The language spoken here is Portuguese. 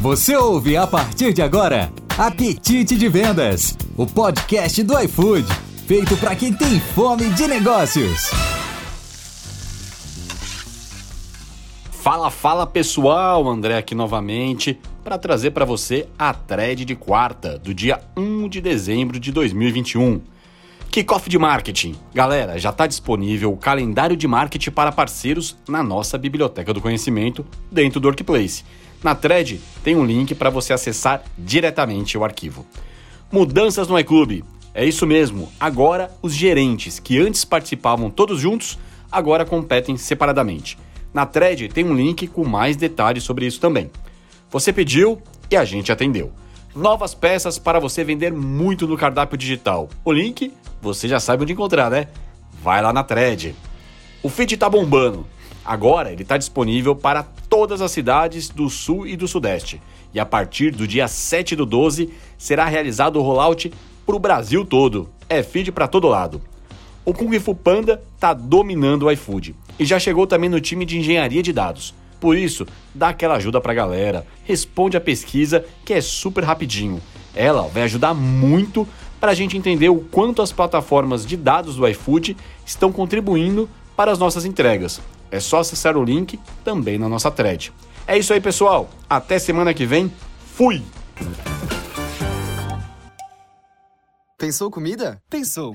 Você ouve a partir de agora Apetite de Vendas, o podcast do iFood, feito para quem tem fome de negócios. Fala, fala pessoal, André aqui novamente para trazer para você a thread de quarta do dia 1 de dezembro de 2021. Kickoff de marketing. Galera, já está disponível o calendário de marketing para parceiros na nossa biblioteca do conhecimento dentro do Workplace. Na thread tem um link para você acessar diretamente o arquivo. Mudanças no iClube. É isso mesmo, agora os gerentes que antes participavam todos juntos, agora competem separadamente. Na thread tem um link com mais detalhes sobre isso também. Você pediu e a gente atendeu. Novas peças para você vender muito no cardápio digital. O link você já sabe onde encontrar, né? Vai lá na thread. O feed tá bombando. Agora ele está disponível para todas as cidades do Sul e do Sudeste. E a partir do dia 7 do 12 será realizado o rollout para o Brasil todo. É feed para todo lado. O Kung Fu Panda está dominando o iFood e já chegou também no time de engenharia de dados. Por isso, dá aquela ajuda para a galera, responde a pesquisa que é super rapidinho. Ela vai ajudar muito para a gente entender o quanto as plataformas de dados do iFood estão contribuindo para as nossas entregas. É só acessar o link também na nossa thread. É isso aí, pessoal. Até semana que vem. Fui! Pensou comida? Pensou.